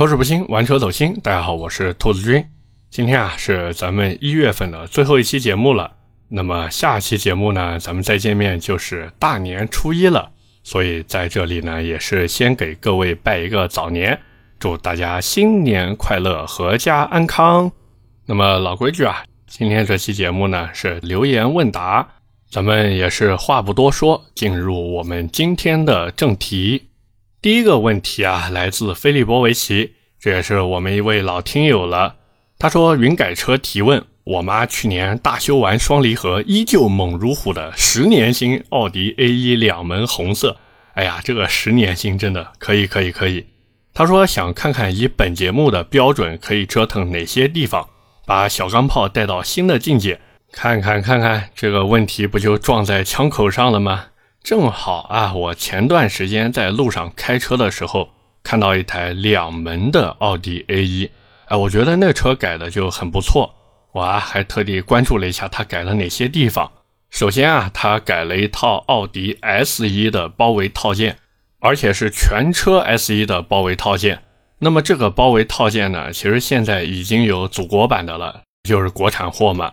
口齿不清，玩车走心。大家好，我是兔子君。今天啊是咱们一月份的最后一期节目了。那么下期节目呢，咱们再见面就是大年初一了。所以在这里呢，也是先给各位拜一个早年，祝大家新年快乐，阖家安康。那么老规矩啊，今天这期节目呢是留言问答，咱们也是话不多说，进入我们今天的正题。第一个问题啊，来自菲利波维奇，这也是我们一位老听友了。他说：“云改车提问，我妈去年大修完双离合，依旧猛如虎的十年新奥迪 A1 两门红色。哎呀，这个十年新真的可以，可以，可以。他说想看看以本节目的标准可以折腾哪些地方，把小钢炮带到新的境界。看看看看，这个问题不就撞在枪口上了吗？”正好啊，我前段时间在路上开车的时候，看到一台两门的奥迪 A1，哎，我觉得那车改的就很不错，我啊还特地关注了一下它改了哪些地方。首先啊，它改了一套奥迪 S1 的包围套件，而且是全车 S1 的包围套件。那么这个包围套件呢，其实现在已经有祖国版的了，就是国产货嘛。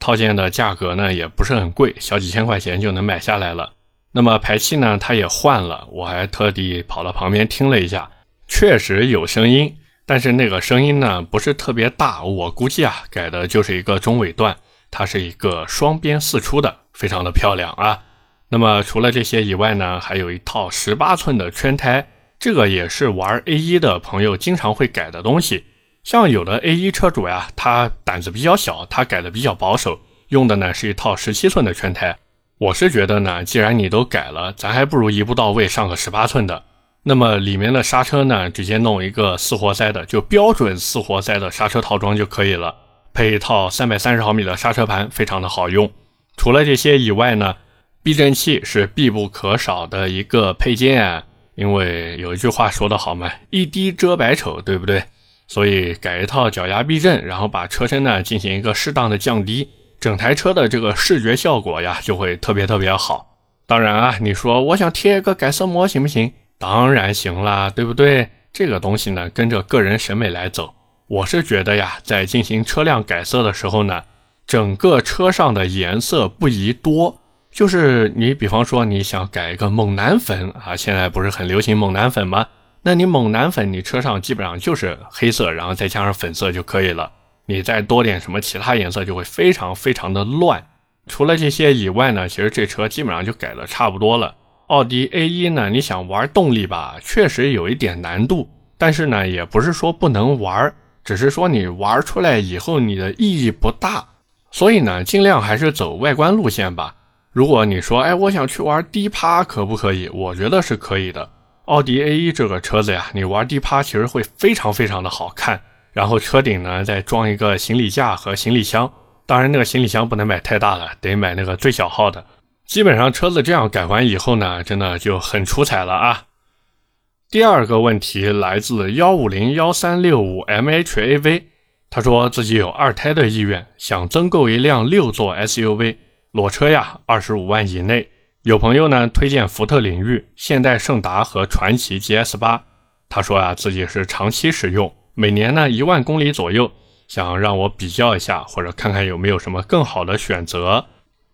套件的价格呢也不是很贵，小几千块钱就能买下来了。那么排气呢，它也换了，我还特地跑到旁边听了一下，确实有声音，但是那个声音呢不是特别大，我估计啊改的就是一个中尾段，它是一个双边四出的，非常的漂亮啊。那么除了这些以外呢，还有一套十八寸的圈胎，这个也是玩 A1 的朋友经常会改的东西。像有的 A1 车主呀，他胆子比较小，他改的比较保守，用的呢是一套十七寸的圈胎。我是觉得呢，既然你都改了，咱还不如一步到位上个十八寸的。那么里面的刹车呢，直接弄一个四活塞的，就标准四活塞的刹车套装就可以了，配一套三百三十毫米的刹车盘，非常的好用。除了这些以外呢，避震器是必不可少的一个配件，因为有一句话说得好嘛，一滴遮百丑，对不对？所以改一套脚牙避震，然后把车身呢进行一个适当的降低。整台车的这个视觉效果呀，就会特别特别好。当然啊，你说我想贴一个改色膜行不行？当然行啦，对不对？这个东西呢，跟着个人审美来走。我是觉得呀，在进行车辆改色的时候呢，整个车上的颜色不宜多。就是你比方说你想改一个猛男粉啊，现在不是很流行猛男粉吗？那你猛男粉，你车上基本上就是黑色，然后再加上粉色就可以了。你再多点什么其他颜色，就会非常非常的乱。除了这些以外呢，其实这车基本上就改的差不多了。奥迪 A1 呢，你想玩动力吧，确实有一点难度，但是呢，也不是说不能玩，只是说你玩出来以后你的意义不大。所以呢，尽量还是走外观路线吧。如果你说，哎，我想去玩低趴，可不可以？我觉得是可以的。奥迪 A1 这个车子呀，你玩低趴其实会非常非常的好看。然后车顶呢，再装一个行李架和行李箱。当然，那个行李箱不能买太大了，得买那个最小号的。基本上车子这样改完以后呢，真的就很出彩了啊。第二个问题来自幺五零幺三六五 mhav，他说自己有二胎的意愿，想增购一辆六座 SUV 裸车呀，二十五万以内。有朋友呢推荐福特领域、现代胜达和传祺 GS 八。他说啊，自己是长期使用。每年呢一万公里左右，想让我比较一下，或者看看有没有什么更好的选择。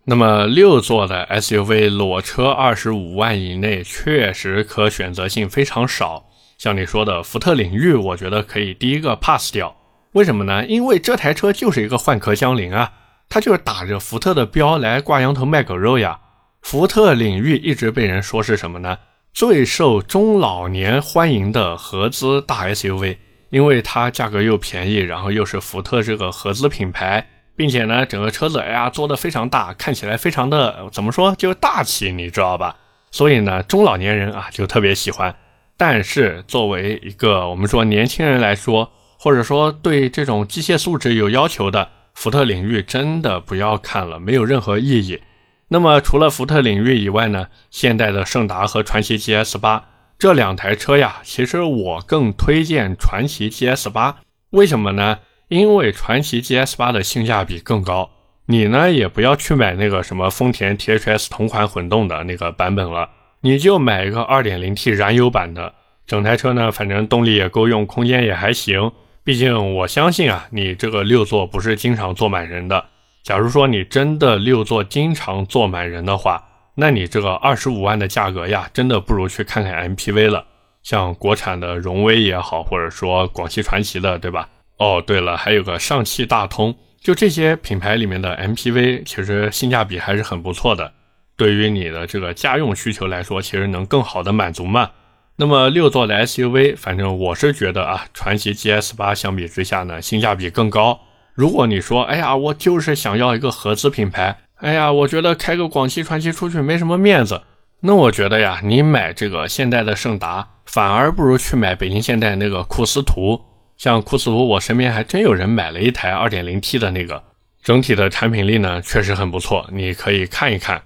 那么六座的 SUV 裸车二十五万以内，确实可选择性非常少。像你说的福特领域，我觉得可以第一个 pass 掉。为什么呢？因为这台车就是一个换壳江铃啊，它就是打着福特的标来挂羊头卖狗肉呀。福特领域一直被人说是什么呢？最受中老年欢迎的合资大 SUV。因为它价格又便宜，然后又是福特这个合资品牌，并且呢，整个车子哎呀做的非常大，看起来非常的怎么说就大气，你知道吧？所以呢，中老年人啊就特别喜欢。但是作为一个我们说年轻人来说，或者说对这种机械素质有要求的，福特领域真的不要看了，没有任何意义。那么除了福特领域以外呢，现代的胜达和传祺 GS 八。这两台车呀，其实我更推荐传祺 GS 八，为什么呢？因为传祺 GS 八的性价比更高。你呢也不要去买那个什么丰田 THS 同款混动的那个版本了，你就买一个 2.0T 燃油版的，整台车呢，反正动力也够用，空间也还行。毕竟我相信啊，你这个六座不是经常坐满人的。假如说你真的六座经常坐满人的话，那你这个二十五万的价格呀，真的不如去看看 MPV 了。像国产的荣威也好，或者说广汽传祺的，对吧？哦，对了，还有个上汽大通，就这些品牌里面的 MPV，其实性价比还是很不错的。对于你的这个家用需求来说，其实能更好的满足嘛。那么六座的 SUV，反正我是觉得啊，传祺 GS 八相比之下呢，性价比更高。如果你说，哎呀，我就是想要一个合资品牌，哎呀，我觉得开个广汽传祺出去没什么面子，那我觉得呀，你买这个现代的胜达，反而不如去买北京现代那个库斯图。像库斯图，我身边还真有人买了一台 2.0T 的那个，整体的产品力呢，确实很不错，你可以看一看。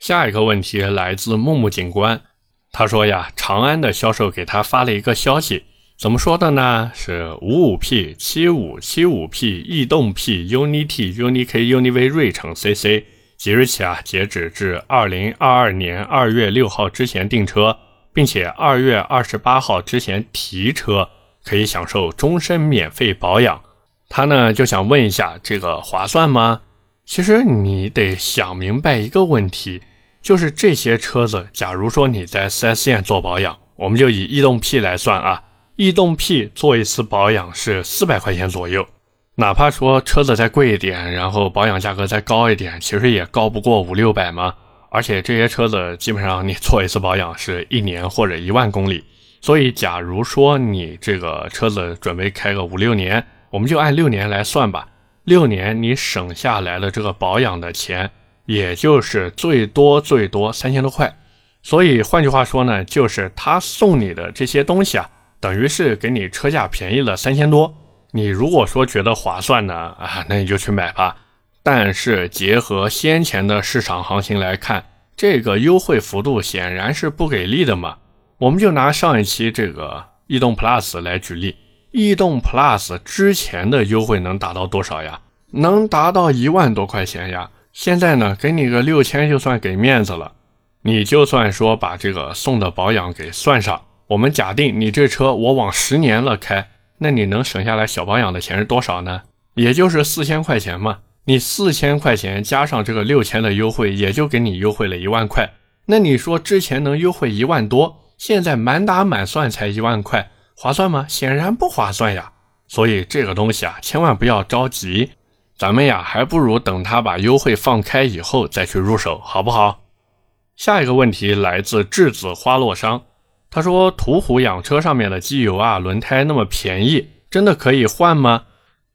下一个问题来自木木警官。他说呀，长安的销售给他发了一个消息，怎么说的呢？是五五 P、七五、七五 P、逸动 P、UNI-T、UNI-K、UNI-V、瑞城 CC，即日起啊，截止至二零二二年二月六号之前订车，并且二月二十八号之前提车，可以享受终身免费保养。他呢就想问一下，这个划算吗？其实你得想明白一个问题。就是这些车子，假如说你在 4S 店做保养，我们就以逸动 P 来算啊，逸动 P 做一次保养是四百块钱左右，哪怕说车子再贵一点，然后保养价格再高一点，其实也高不过五六百嘛。而且这些车子基本上你做一次保养是一年或者一万公里，所以假如说你这个车子准备开个五六年，我们就按六年来算吧，六年你省下来的这个保养的钱。也就是最多最多三千多块，所以换句话说呢，就是他送你的这些东西啊，等于是给你车价便宜了三千多。你如果说觉得划算呢，啊，那你就去买吧。但是结合先前的市场行情来看，这个优惠幅度显然是不给力的嘛。我们就拿上一期这个逸动 Plus 来举例，逸动 Plus 之前的优惠能达到多少呀？能达到一万多块钱呀。现在呢，给你个六千就算给面子了。你就算说把这个送的保养给算上，我们假定你这车我往十年了开，那你能省下来小保养的钱是多少呢？也就是四千块钱嘛。你四千块钱加上这个六千的优惠，也就给你优惠了一万块。那你说之前能优惠一万多，现在满打满算才一万块，划算吗？显然不划算呀。所以这个东西啊，千万不要着急。咱们呀，还不如等他把优惠放开以后再去入手，好不好？下一个问题来自质子花落殇，他说：“途虎养车上面的机油啊，轮胎那么便宜，真的可以换吗？”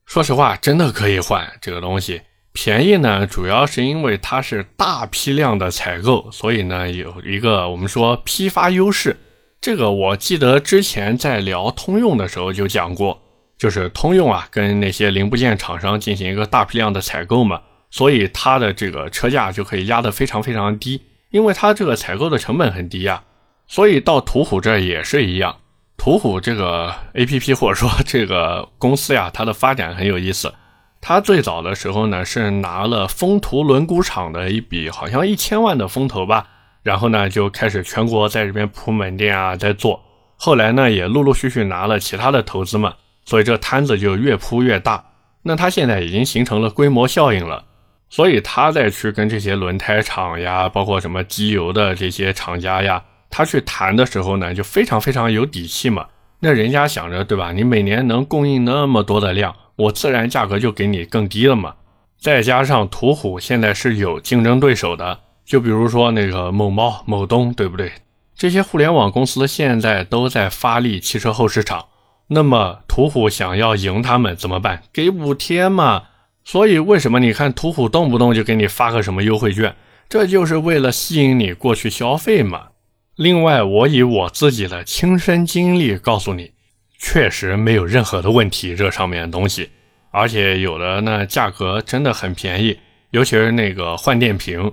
说实话，真的可以换。这个东西便宜呢，主要是因为它是大批量的采购，所以呢有一个我们说批发优势。这个我记得之前在聊通用的时候就讲过。就是通用啊，跟那些零部件厂商进行一个大批量的采购嘛，所以它的这个车价就可以压得非常非常低，因为它这个采购的成本很低呀。所以到途虎这也是一样，途虎这个 A P P 或者说这个公司呀，它的发展很有意思。它最早的时候呢，是拿了风图轮毂厂的一笔好像一千万的风投吧，然后呢就开始全国在这边铺门店啊，在做。后来呢，也陆陆续续拿了其他的投资嘛。所以这摊子就越铺越大，那它现在已经形成了规模效应了，所以他再去跟这些轮胎厂呀，包括什么机油的这些厂家呀，他去谈的时候呢，就非常非常有底气嘛。那人家想着，对吧？你每年能供应那么多的量，我自然价格就给你更低了嘛。再加上途虎现在是有竞争对手的，就比如说那个某猫、某东，对不对？这些互联网公司现在都在发力汽车后市场。那么途虎想要赢他们怎么办？给补贴嘛。所以为什么你看途虎动不动就给你发个什么优惠券？这就是为了吸引你过去消费嘛。另外，我以我自己的亲身经历告诉你，确实没有任何的问题。这上面的东西，而且有的呢价格真的很便宜，尤其是那个换电瓶。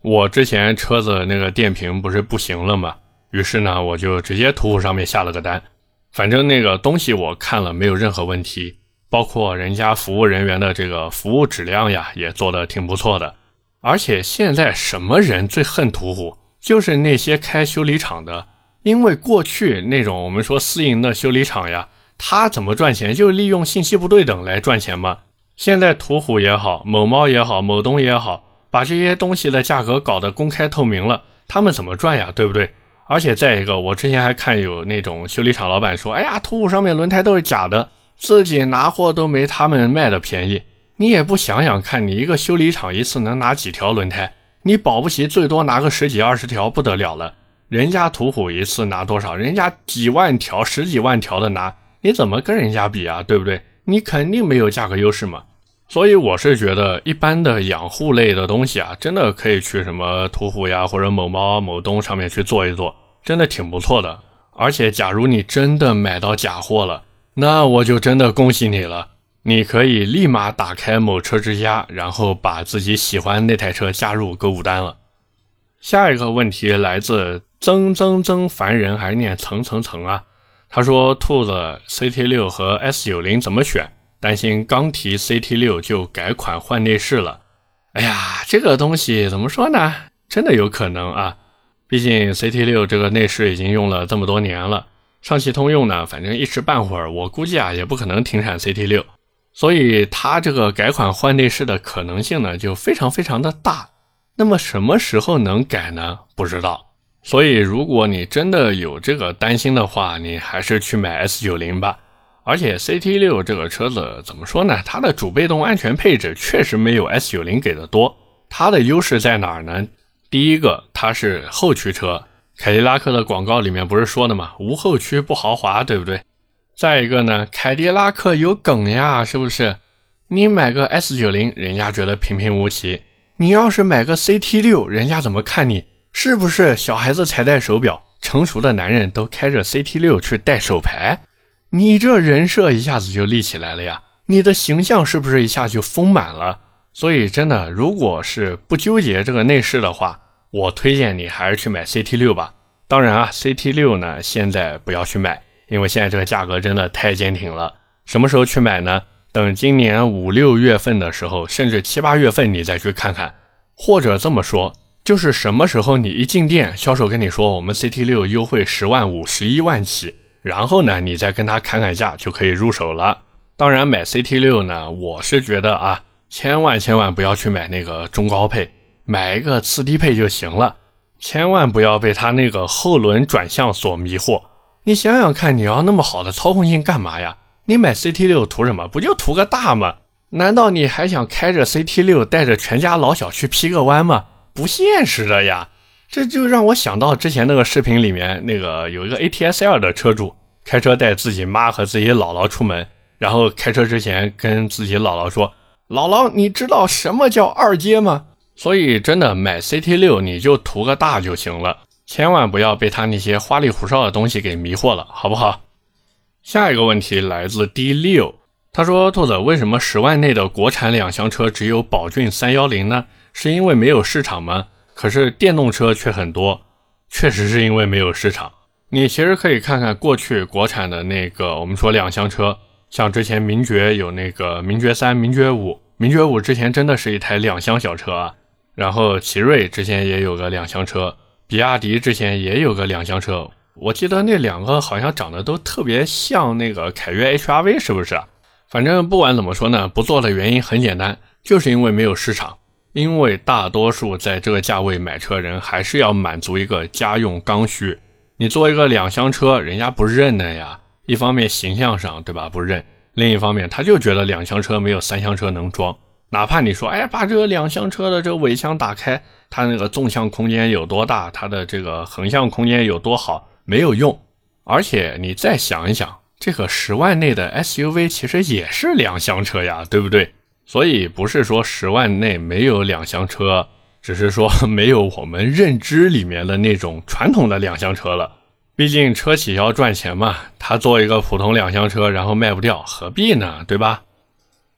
我之前车子那个电瓶不是不行了吗？于是呢，我就直接途虎上面下了个单。反正那个东西我看了没有任何问题，包括人家服务人员的这个服务质量呀，也做的挺不错的。而且现在什么人最恨途虎？就是那些开修理厂的，因为过去那种我们说私营的修理厂呀，它怎么赚钱？就利用信息不对等来赚钱嘛。现在途虎也好，某猫也好，某东也好，把这些东西的价格搞得公开透明了，他们怎么赚呀？对不对？而且再一个，我之前还看有那种修理厂老板说：“哎呀，途虎上面轮胎都是假的，自己拿货都没他们卖的便宜。”你也不想想看，你一个修理厂一次能拿几条轮胎？你保不齐最多拿个十几二十条，不得了了。人家途虎一次拿多少？人家几万条、十几万条的拿，你怎么跟人家比啊？对不对？你肯定没有价格优势嘛。所以我是觉得，一般的养护类的东西啊，真的可以去什么途虎呀，或者某猫、某东上面去做一做，真的挺不错的。而且，假如你真的买到假货了，那我就真的恭喜你了。你可以立马打开某车之家，然后把自己喜欢那台车加入购物单了。下一个问题来自。曾曾曾烦人还是念层层层啊？他说兔子 CT 六和 S 九零怎么选？担心刚提 CT 六就改款换内饰了。哎呀，这个东西怎么说呢？真的有可能啊！毕竟 CT 六这个内饰已经用了这么多年了，上汽通用呢，反正一时半会儿我估计啊也不可能停产 CT 六，所以它这个改款换内饰的可能性呢就非常非常的大。那么什么时候能改呢？不知道。所以，如果你真的有这个担心的话，你还是去买 S 九零吧。而且 CT 六这个车子怎么说呢？它的主被动安全配置确实没有 S 九零给的多。它的优势在哪儿呢？第一个，它是后驱车。凯迪拉克的广告里面不是说的吗？无后驱不豪华，对不对？再一个呢，凯迪拉克有梗呀，是不是？你买个 S 九零，人家觉得平平无奇；你要是买个 CT 六，人家怎么看你？是不是小孩子才戴手表，成熟的男人都开着 CT 六去戴手牌？你这人设一下子就立起来了呀！你的形象是不是一下就丰满了？所以真的，如果是不纠结这个内饰的话，我推荐你还是去买 CT 六吧。当然啊，CT 六呢现在不要去买，因为现在这个价格真的太坚挺了。什么时候去买呢？等今年五六月份的时候，甚至七八月份你再去看看，或者这么说。就是什么时候你一进店，销售跟你说我们 CT 六优惠十万五、十一万起，然后呢，你再跟他砍砍价就可以入手了。当然买 CT 六呢，我是觉得啊，千万千万不要去买那个中高配，买一个次低配就行了。千万不要被他那个后轮转向所迷惑。你想想看，你要那么好的操控性干嘛呀？你买 CT 六图什么？不就图个大吗？难道你还想开着 CT 六带着全家老小去劈个弯吗？不现实的呀，这就让我想到之前那个视频里面那个有一个 ATS-L 的车主开车带自己妈和自己姥姥出门，然后开车之前跟自己姥姥说：“姥姥，你知道什么叫二阶吗？”所以真的买 CT 六你就图个大就行了，千万不要被他那些花里胡哨的东西给迷惑了，好不好？下一个问题来自 D 六，他说：“兔子，为什么十万内的国产两厢车只有宝骏三幺零呢？”是因为没有市场吗？可是电动车却很多，确实是因为没有市场。你其实可以看看过去国产的那个，我们说两厢车，像之前名爵有那个名爵三、名爵五，名爵五之前真的是一台两厢小车啊。然后奇瑞之前也有个两厢车，比亚迪之前也有个两厢车，我记得那两个好像长得都特别像那个凯越 HRV，是不是？反正不管怎么说呢，不做的原因很简单，就是因为没有市场。因为大多数在这个价位买车人还是要满足一个家用刚需，你做一个两厢车，人家不认的呀。一方面形象上，对吧？不认；另一方面，他就觉得两厢车没有三厢车能装。哪怕你说，哎，把这个两厢车的这个尾箱打开，它那个纵向空间有多大，它的这个横向空间有多好，没有用。而且你再想一想，这个十万内的 SUV 其实也是两厢车呀，对不对？所以不是说十万内没有两厢车，只是说没有我们认知里面的那种传统的两厢车了。毕竟车企要赚钱嘛，他做一个普通两厢车，然后卖不掉，何必呢？对吧？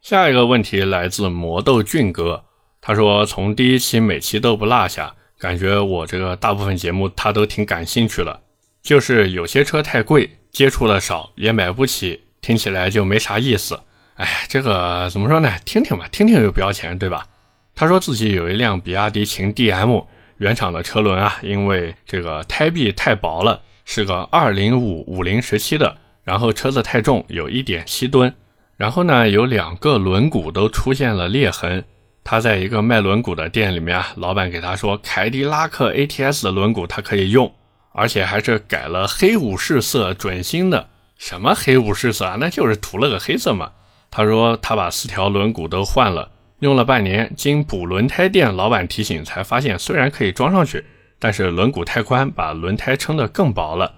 下一个问题来自魔豆俊哥，他说从第一期每期都不落下，感觉我这个大部分节目他都挺感兴趣了。就是有些车太贵，接触的少，也买不起，听起来就没啥意思。哎，这个怎么说呢？听听吧，听听又不要钱，对吧？他说自己有一辆比亚迪秦 DM，原厂的车轮啊，因为这个胎壁太薄了，是个二零五五零时期的，然后车子太重，有一点七吨，然后呢有两个轮毂都出现了裂痕。他在一个卖轮毂的店里面啊，老板给他说，凯迪拉克 ATS 的轮毂他可以用，而且还是改了黑武士色准新的。什么黑武士色啊？那就是涂了个黑色嘛。他说他把四条轮毂都换了，用了半年，经补轮胎店老板提醒，才发现虽然可以装上去，但是轮毂太宽，把轮胎撑得更薄了。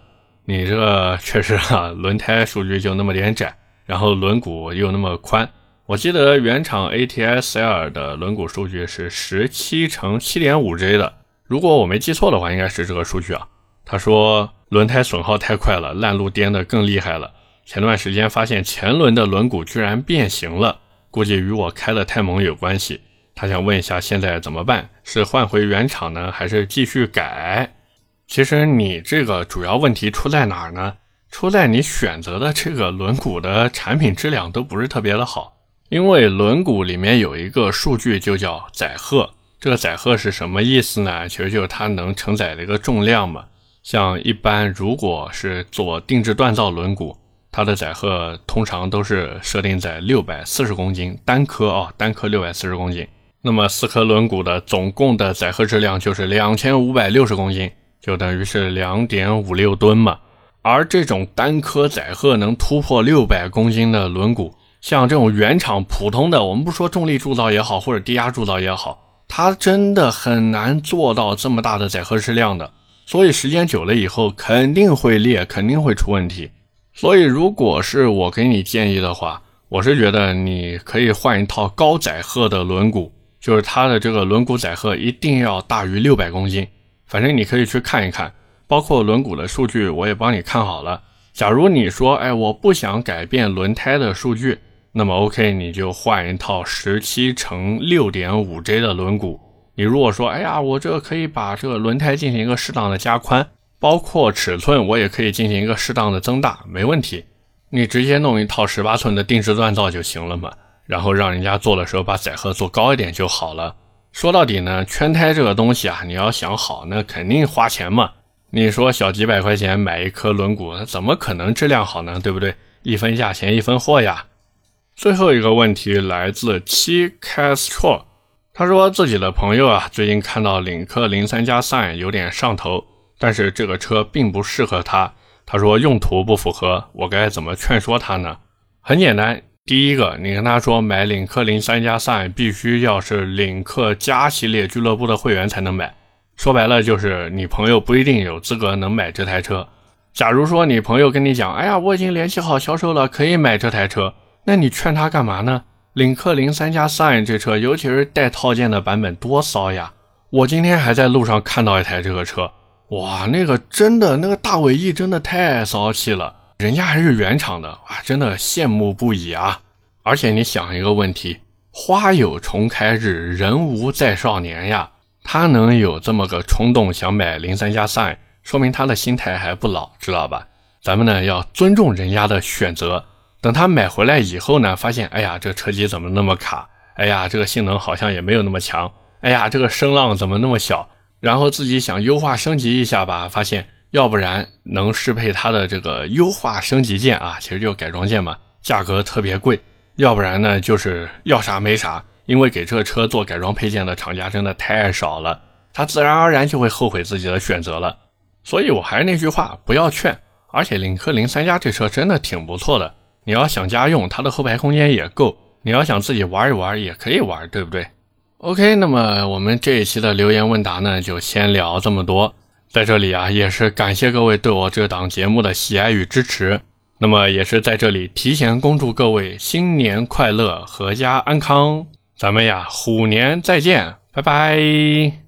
你这确实啊，轮胎数据就那么点窄，然后轮毂又那么宽。我记得原厂 ATS-L 的轮毂数据是十七乘七点五 J 的，如果我没记错的话，应该是这个数据啊。他说轮胎损耗太快了，烂路颠得更厉害了。前段时间发现前轮的轮毂居然变形了，估计与我开的太猛有关系。他想问一下现在怎么办？是换回原厂呢，还是继续改？其实你这个主要问题出在哪儿呢？出在你选择的这个轮毂的产品质量都不是特别的好。因为轮毂里面有一个数据就叫载荷，这个载荷是什么意思呢？其实就是它能承载的一个重量嘛。像一般如果是做定制锻造轮毂。它的载荷通常都是设定在六百四十公斤单颗啊，单颗六百四十公斤。那么四颗轮毂的总共的载荷质量就是两千五百六十公斤，就等于是两点五六吨嘛。而这种单颗载荷能突破六百公斤的轮毂，像这种原厂普通的，我们不说重力铸造也好，或者低压铸造也好，它真的很难做到这么大的载荷质量的。所以时间久了以后肯定会裂，肯定会出问题。所以，如果是我给你建议的话，我是觉得你可以换一套高载荷的轮毂，就是它的这个轮毂载荷一定要大于六百公斤。反正你可以去看一看，包括轮毂的数据我也帮你看好了。假如你说，哎，我不想改变轮胎的数据，那么 OK，你就换一套十七乘六点五 J 的轮毂。你如果说，哎呀，我这可以把这个轮胎进行一个适当的加宽。包括尺寸，我也可以进行一个适当的增大，没问题。你直接弄一套十八寸的定制锻造就行了嘛，然后让人家做的时候把载荷做高一点就好了。说到底呢，圈胎这个东西啊，你要想好，那肯定花钱嘛。你说小几百块钱买一颗轮毂，怎么可能质量好呢？对不对？一分价钱一分货呀。最后一个问题来自七 Castro，他说自己的朋友啊，最近看到领克零三加 Sign 有点上头。但是这个车并不适合他，他说用途不符合，我该怎么劝说他呢？很简单，第一个，你跟他说买领克零三加 Sign 必须要是领克加系列俱乐部的会员才能买，说白了就是你朋友不一定有资格能买这台车。假如说你朋友跟你讲，哎呀，我已经联系好销售了，可以买这台车，那你劝他干嘛呢？领克零三加 Sign 这车，尤其是带套件的版本，多骚呀！我今天还在路上看到一台这个车。哇，那个真的，那个大尾翼真的太骚气了，人家还是原厂的，哇，真的羡慕不已啊！而且你想一个问题，花有重开日，人无再少年呀，他能有这么个冲动想买零三加三说明他的心态还不老，知道吧？咱们呢要尊重人家的选择，等他买回来以后呢，发现，哎呀，这车机怎么那么卡？哎呀，这个性能好像也没有那么强，哎呀，这个声浪怎么那么小？然后自己想优化升级一下吧，发现要不然能适配它的这个优化升级件啊，其实就改装件嘛，价格特别贵；要不然呢，就是要啥没啥，因为给这车做改装配件的厂家真的太少了，他自然而然就会后悔自己的选择了。所以我还是那句话，不要劝。而且领克零三加这车真的挺不错的，你要想家用，它的后排空间也够；你要想自己玩一玩，也可以玩，对不对？OK，那么我们这一期的留言问答呢，就先聊这么多。在这里啊，也是感谢各位对我这档节目的喜爱与支持。那么也是在这里提前恭祝各位新年快乐，阖家安康。咱们呀，虎年再见，拜拜。